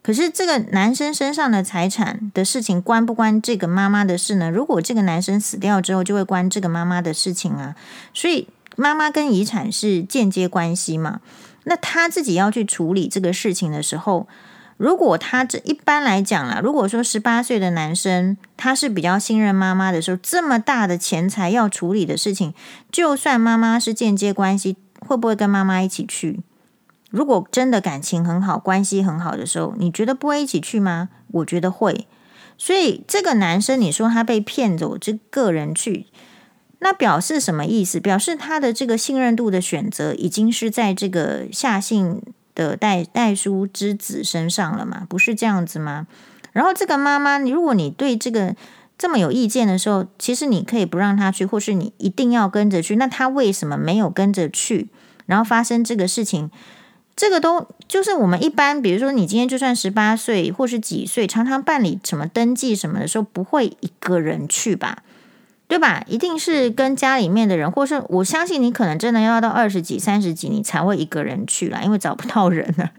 A: 可是这个男生身上的财产的事情关不关这个妈妈的事呢？如果这个男生死掉之后，就会关这个妈妈的事情啊。所以妈妈跟遗产是间接关系嘛。那他自己要去处理这个事情的时候，如果他这一般来讲啦，如果说十八岁的男生他是比较信任妈妈的时候，这么大的钱财要处理的事情，就算妈妈是间接关系，会不会跟妈妈一起去？如果真的感情很好，关系很好的时候，你觉得不会一起去吗？我觉得会。所以这个男生，你说他被骗走，这个人去，那表示什么意思？表示他的这个信任度的选择，已经是在这个夏姓的代代书之子身上了嘛？不是这样子吗？然后这个妈妈，如果你对这个这么有意见的时候，其实你可以不让他去，或是你一定要跟着去。那他为什么没有跟着去？然后发生这个事情？这个都就是我们一般，比如说你今天就算十八岁或是几岁，常常办理什么登记什么的时候，不会一个人去吧？对吧？一定是跟家里面的人，或是我相信你可能真的要到二十几、三十几，你才会一个人去啦，因为找不到人了。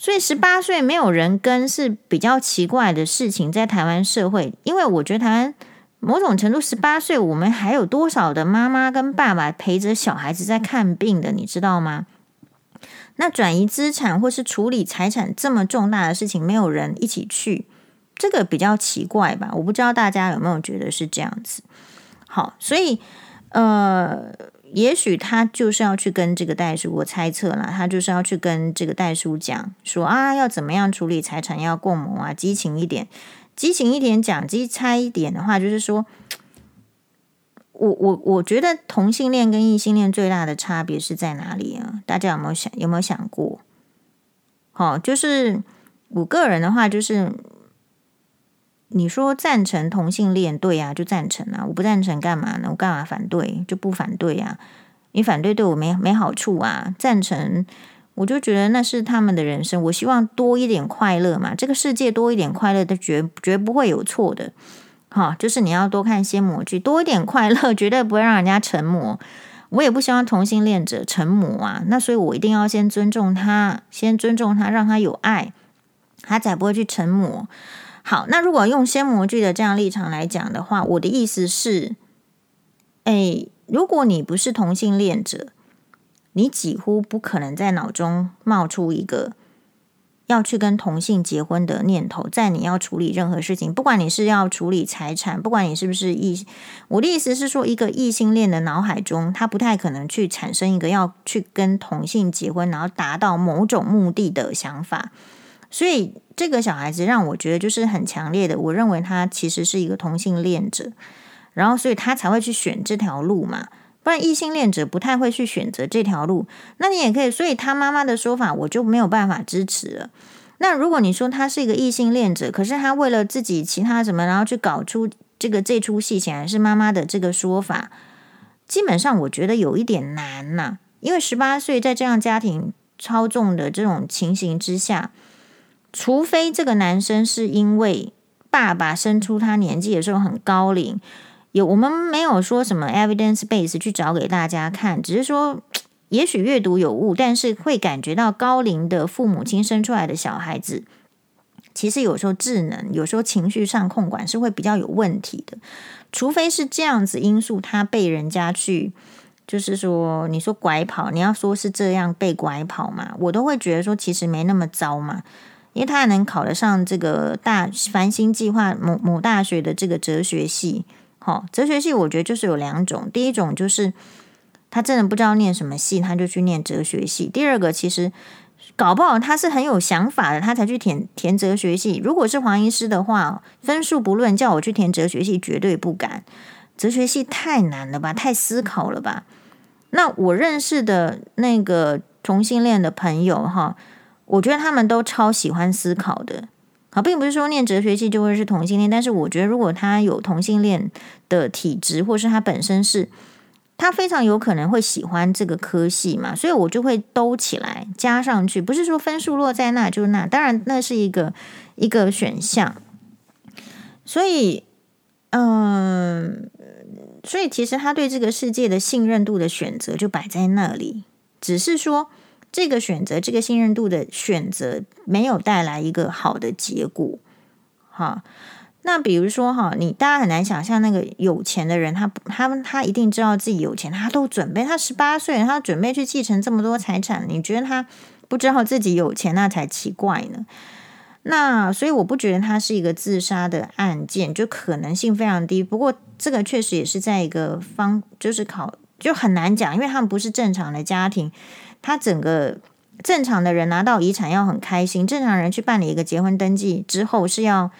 A: 所以十八岁没有人跟是比较奇怪的事情，在台湾社会，因为我觉得台湾某种程度十八岁，我们还有多少的妈妈跟爸爸陪着小孩子在看病的，你知道吗？那转移资产或是处理财产这么重大的事情，没有人一起去，这个比较奇怪吧？我不知道大家有没有觉得是这样子。好，所以呃，也许他就是要去跟这个代书，我猜测啦，他就是要去跟这个代书讲说啊，要怎么样处理财产，要共谋啊，激情一点，激情一点讲，激猜一点的话，就是说。我我我觉得同性恋跟异性恋最大的差别是在哪里啊？大家有没有想有没有想过？好，就是我个人的话，就是你说赞成同性恋，对呀，就赞成啊。我不赞成干嘛呢？我干嘛反对？就不反对呀。你反对对我没没好处啊。赞成，我就觉得那是他们的人生。我希望多一点快乐嘛。这个世界多一点快乐，的绝绝不会有错的。好，就是你要多看些魔剧，多一点快乐，绝对不会让人家成魔。我也不希望同性恋者成魔啊。那所以我一定要先尊重他，先尊重他，让他有爱，他才不会去成魔。好，那如果用些魔剧的这样立场来讲的话，我的意思是，哎，如果你不是同性恋者，你几乎不可能在脑中冒出一个。要去跟同性结婚的念头，在你要处理任何事情，不管你是要处理财产，不管你是不是异，我的意思是说，一个异性恋的脑海中，他不太可能去产生一个要去跟同性结婚，然后达到某种目的的想法。所以这个小孩子让我觉得就是很强烈的，我认为他其实是一个同性恋者，然后所以他才会去选这条路嘛。不然异性恋者不太会去选择这条路，那你也可以，所以他妈妈的说法我就没有办法支持了。那如果你说他是一个异性恋者，可是他为了自己其他什么，然后去搞出这个这出戏，显然是妈妈的这个说法，基本上我觉得有一点难呐、因为十八岁在这样家庭操纵的这种情形之下，除非这个男生是因为爸爸生出他年纪的时候很高龄。有我们没有说什么 evidence base 去找给大家看，只是说 也许阅读有误，但是会感觉到高龄的父母亲生出来的小孩子，其实有时候智能，有时候情绪上控管是会比较有问题的。除非是这样子因素，他被人家去，就是说，你说拐跑，你要说是这样被拐跑嘛，我都会觉得说其实没那么糟嘛，因为他还能考得上这个大繁星计划某某大学的这个哲学系。好，哲学系我觉得就是有两种，第一种就是。他真的不知道念什么系，他就去念哲学系。第二个，其实搞不好他是很有想法的，他才去填填哲学系。如果是黄医师的话，分数不论，叫我去填哲学系，绝对不敢。哲学系太难了吧，太思考了吧？那我认识的那个同性恋的朋友哈，我觉得他们都超喜欢思考的。好，并不是说念哲学系就会是同性恋，但是我觉得如果他有同性恋的体质，或是他本身是。他非常有可能会喜欢这个科系嘛，所以我就会兜起来加上去，不是说分数落在那就是那，当然那是一个一个选项。所以，嗯，所以其实他对这个世界的信任度的选择就摆在那里，只是说这个选择，这个信任度的选择没有带来一个好的结果，哈。那比如说哈，你大家很难想象那个有钱的人，他他们他一定知道自己有钱，他都准备，他十八岁，他准备去继承这么多财产，你觉得他不知道自己有钱，那才奇怪呢。那所以我不觉得他是一个自杀的案件，就可能性非常低。不过这个确实也是在一个方，就是考就很难讲，因为他们不是正常的家庭，他整个正常的人拿到遗产要很开心，正常人去办理一个结婚登记之后是要。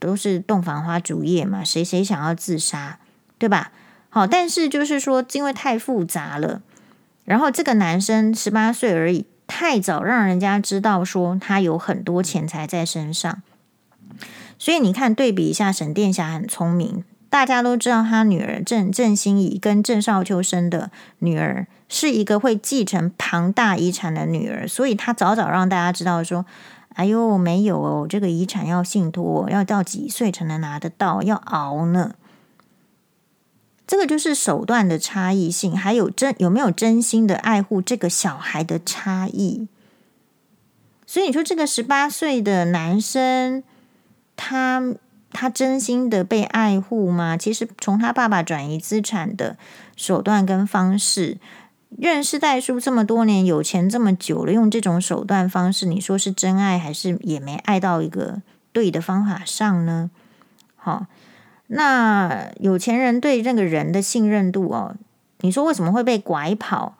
A: 都是洞房花烛夜嘛，谁谁想要自杀，对吧？好，但是就是说，因为太复杂了，然后这个男生十八岁而已，太早让人家知道说他有很多钱财在身上，所以你看对比一下，沈殿霞很聪明，大家都知道他女儿郑郑欣宜跟郑少秋生的女儿是一个会继承庞大遗产的女儿，所以他早早让大家知道说。哎呦，没有哦，这个遗产要信托，要到几岁才能拿得到？要熬呢。这个就是手段的差异性，还有真有没有真心的爱护这个小孩的差异。所以你说这个十八岁的男生，他他真心的被爱护吗？其实从他爸爸转移资产的手段跟方式。认识代书这么多年，有钱这么久了，用这种手段方式，你说是真爱还是也没爱到一个对的方法上呢？好，那有钱人对那个人的信任度哦，你说为什么会被拐跑？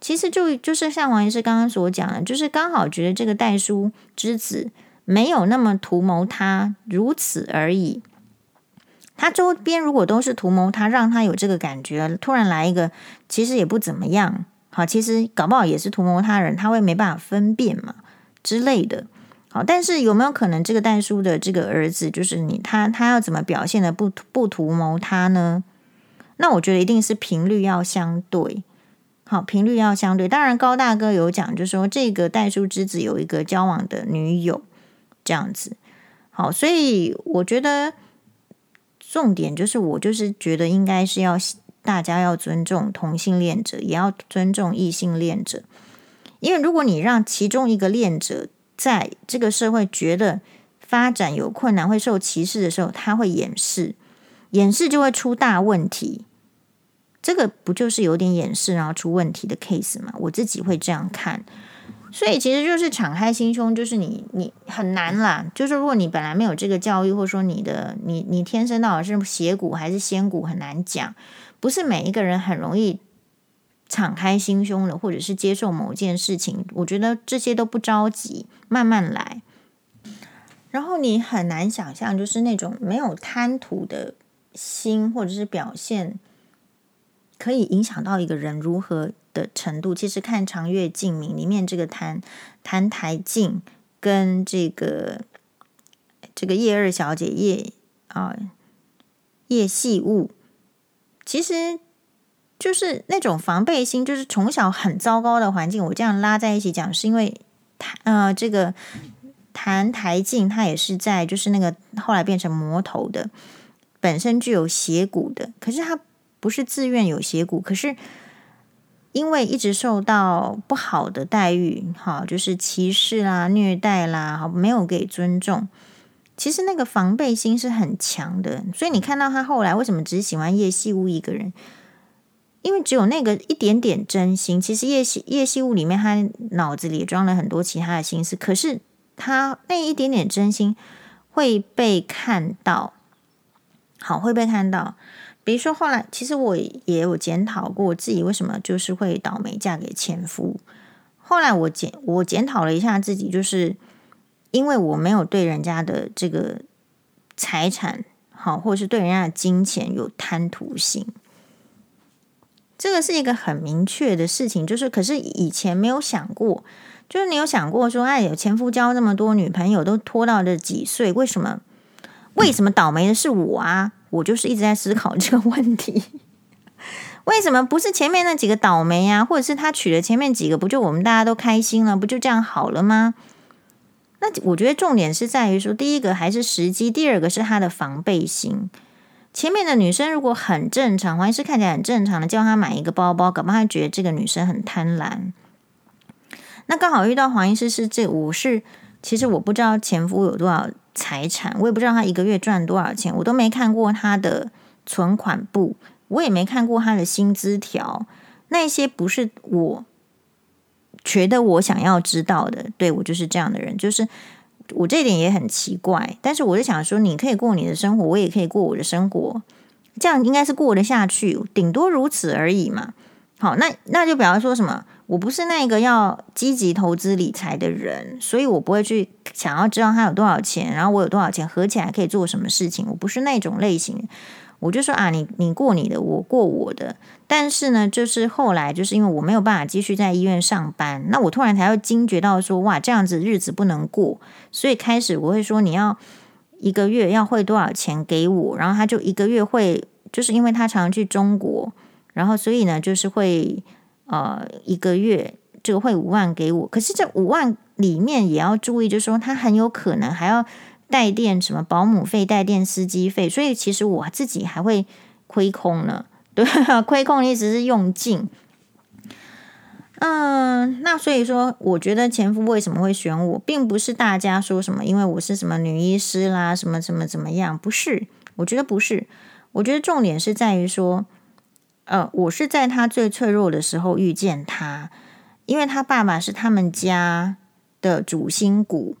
A: 其实就就是像王医师刚刚所讲的，就是刚好觉得这个代书之子没有那么图谋他，如此而已。他周边如果都是图谋他，让他有这个感觉，突然来一个，其实也不怎么样。好，其实搞不好也是图谋他人，他会没办法分辨嘛之类的。好，但是有没有可能这个代书的这个儿子，就是你他他要怎么表现的不不图谋他呢？那我觉得一定是频率要相对。好，频率要相对。当然高大哥有讲，就说这个代书之子有一个交往的女友这样子。好，所以我觉得。重点就是，我就是觉得应该是要大家要尊重同性恋者，也要尊重异性恋者。因为如果你让其中一个恋者在这个社会觉得发展有困难、会受歧视的时候，他会掩饰，掩饰就会出大问题。这个不就是有点掩饰然后出问题的 case 吗？我自己会这样看。所以其实就是敞开心胸，就是你你很难啦。就是如果你本来没有这个教育，或者说你的你你天生到底是血骨还是仙骨，很难讲。不是每一个人很容易敞开心胸的，或者是接受某件事情。我觉得这些都不着急，慢慢来。然后你很难想象，就是那种没有贪图的心，或者是表现，可以影响到一个人如何的程度，其实看《长月烬明》里面这个谭谭台烬跟这个这个叶二小姐叶啊叶细雾，其实就是那种防备心，就是从小很糟糕的环境。我这样拉在一起讲，是因为谭呃这个谭台烬他也是在就是那个后来变成魔头的，本身具有邪骨的，可是他不是自愿有邪骨，可是。因为一直受到不好的待遇，哈，就是歧视啦、虐待啦，好，没有给尊重。其实那个防备心是很强的，所以你看到他后来为什么只喜欢叶细雾一个人？因为只有那个一点点真心。其实叶细叶细雾里面，他脑子里装了很多其他的心思，可是他那一点点真心会被看到，好，会被看到。比如说，后来其实我也有检讨过自己为什么就是会倒霉嫁给前夫。后来我检我检讨了一下自己，就是因为我没有对人家的这个财产好，或者是对人家的金钱有贪图心。这个是一个很明确的事情，就是可是以前没有想过，就是你有想过说，哎，有前夫交那么多女朋友都拖到了几岁，为什么？为什么倒霉的是我啊？我就是一直在思考这个问题，为什么不是前面那几个倒霉呀？或者是他娶了前面几个，不就我们大家都开心了，不就这样好了吗？那我觉得重点是在于说，第一个还是时机，第二个是他的防备心。前面的女生如果很正常，黄医师看起来很正常的，叫她买一个包包，搞不好他觉得这个女生很贪婪。那刚好遇到黄医师是这，我是其实我不知道前夫有多少。财产，我也不知道他一个月赚多少钱，我都没看过他的存款簿，我也没看过他的薪资条，那些不是我觉得我想要知道的。对，我就是这样的人，就是我这点也很奇怪，但是我就想说，你可以过你的生活，我也可以过我的生活，这样应该是过得下去，顶多如此而已嘛。好，那那就比方说什么？我不是那个要积极投资理财的人，所以我不会去想要知道他有多少钱，然后我有多少钱合起来可以做什么事情。我不是那种类型，我就说啊，你你过你的，我过我的。但是呢，就是后来就是因为我没有办法继续在医院上班，那我突然才会惊觉到说，哇，这样子日子不能过，所以开始我会说，你要一个月要汇多少钱给我，然后他就一个月会，就是因为他常常去中国，然后所以呢，就是会。呃，一个月就会五万给我，可是这五万里面也要注意，就是说他很有可能还要带电什么保姆费、带电司机费，所以其实我自己还会亏空呢。对，亏空的意思是用尽。嗯，那所以说，我觉得前夫为什么会选我，并不是大家说什么，因为我是什么女医师啦，什么什么怎么样，不是，我觉得不是，我觉得重点是在于说。呃，我是在他最脆弱的时候遇见他，因为他爸爸是他们家的主心骨，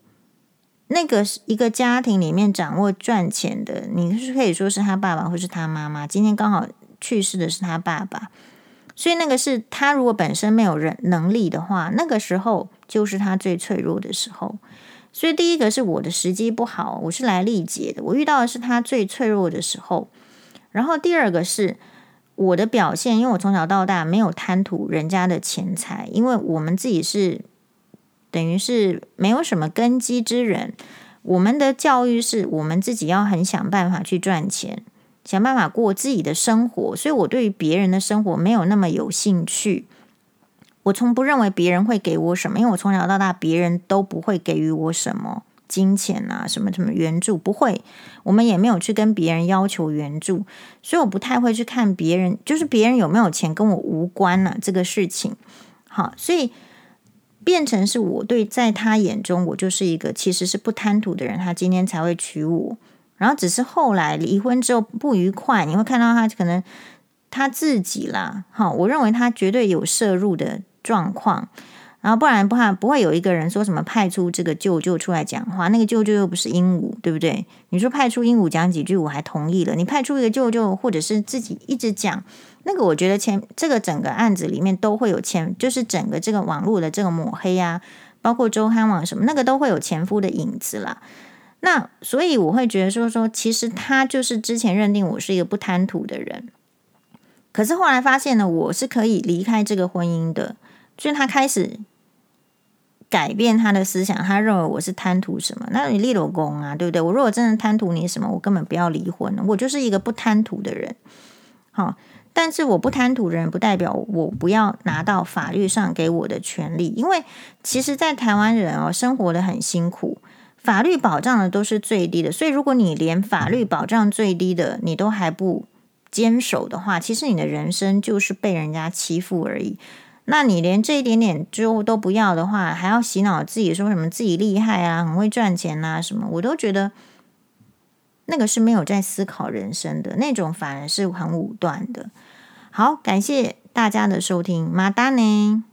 A: 那个是一个家庭里面掌握赚钱的，你是可以说是他爸爸或是他妈妈。今天刚好去世的是他爸爸，所以那个是他如果本身没有人能力的话，那个时候就是他最脆弱的时候。所以第一个是我的时机不好，我是来历劫的，我遇到的是他最脆弱的时候。然后第二个是。我的表现，因为我从小到大没有贪图人家的钱财，因为我们自己是等于是没有什么根基之人。我们的教育是我们自己要很想办法去赚钱，想办法过自己的生活，所以我对于别人的生活没有那么有兴趣。我从不认为别人会给我什么，因为我从小到大别人都不会给予我什么。金钱啊，什么什么援助不会，我们也没有去跟别人要求援助，所以我不太会去看别人，就是别人有没有钱跟我无关啊，这个事情。好，所以变成是我对在他眼中，我就是一个其实是不贪图的人，他今天才会娶我。然后只是后来离婚之后不愉快，你会看到他可能他自己啦，好，我认为他绝对有摄入的状况。然后不然不怕不会有一个人说什么派出这个舅舅出来讲话，那个舅舅又不是鹦鹉，对不对？你说派出鹦鹉讲几句，我还同意了。你派出一个舅舅，或者是自己一直讲那个，我觉得前这个整个案子里面都会有前，就是整个这个网络的这个抹黑啊，包括周刊网什么那个都会有前夫的影子啦。那所以我会觉得说说，其实他就是之前认定我是一个不贪图的人，可是后来发现呢，我是可以离开这个婚姻的，所以他开始。改变他的思想，他认为我是贪图什么？那你立了功啊，对不对？我如果真的贪图你什么，我根本不要离婚。我就是一个不贪图的人。好，但是我不贪图人，不代表我不要拿到法律上给我的权利。因为其实，在台湾人哦，生活的很辛苦，法律保障的都是最低的。所以，如果你连法律保障最低的你都还不坚守的话，其实你的人生就是被人家欺负而已。那你连这一点点就都不要的话，还要洗脑自己说什么自己厉害啊，很会赚钱啊什么，我都觉得那个是没有在思考人生的那种，反而是很武断的。好，感谢大家的收听，马达呢。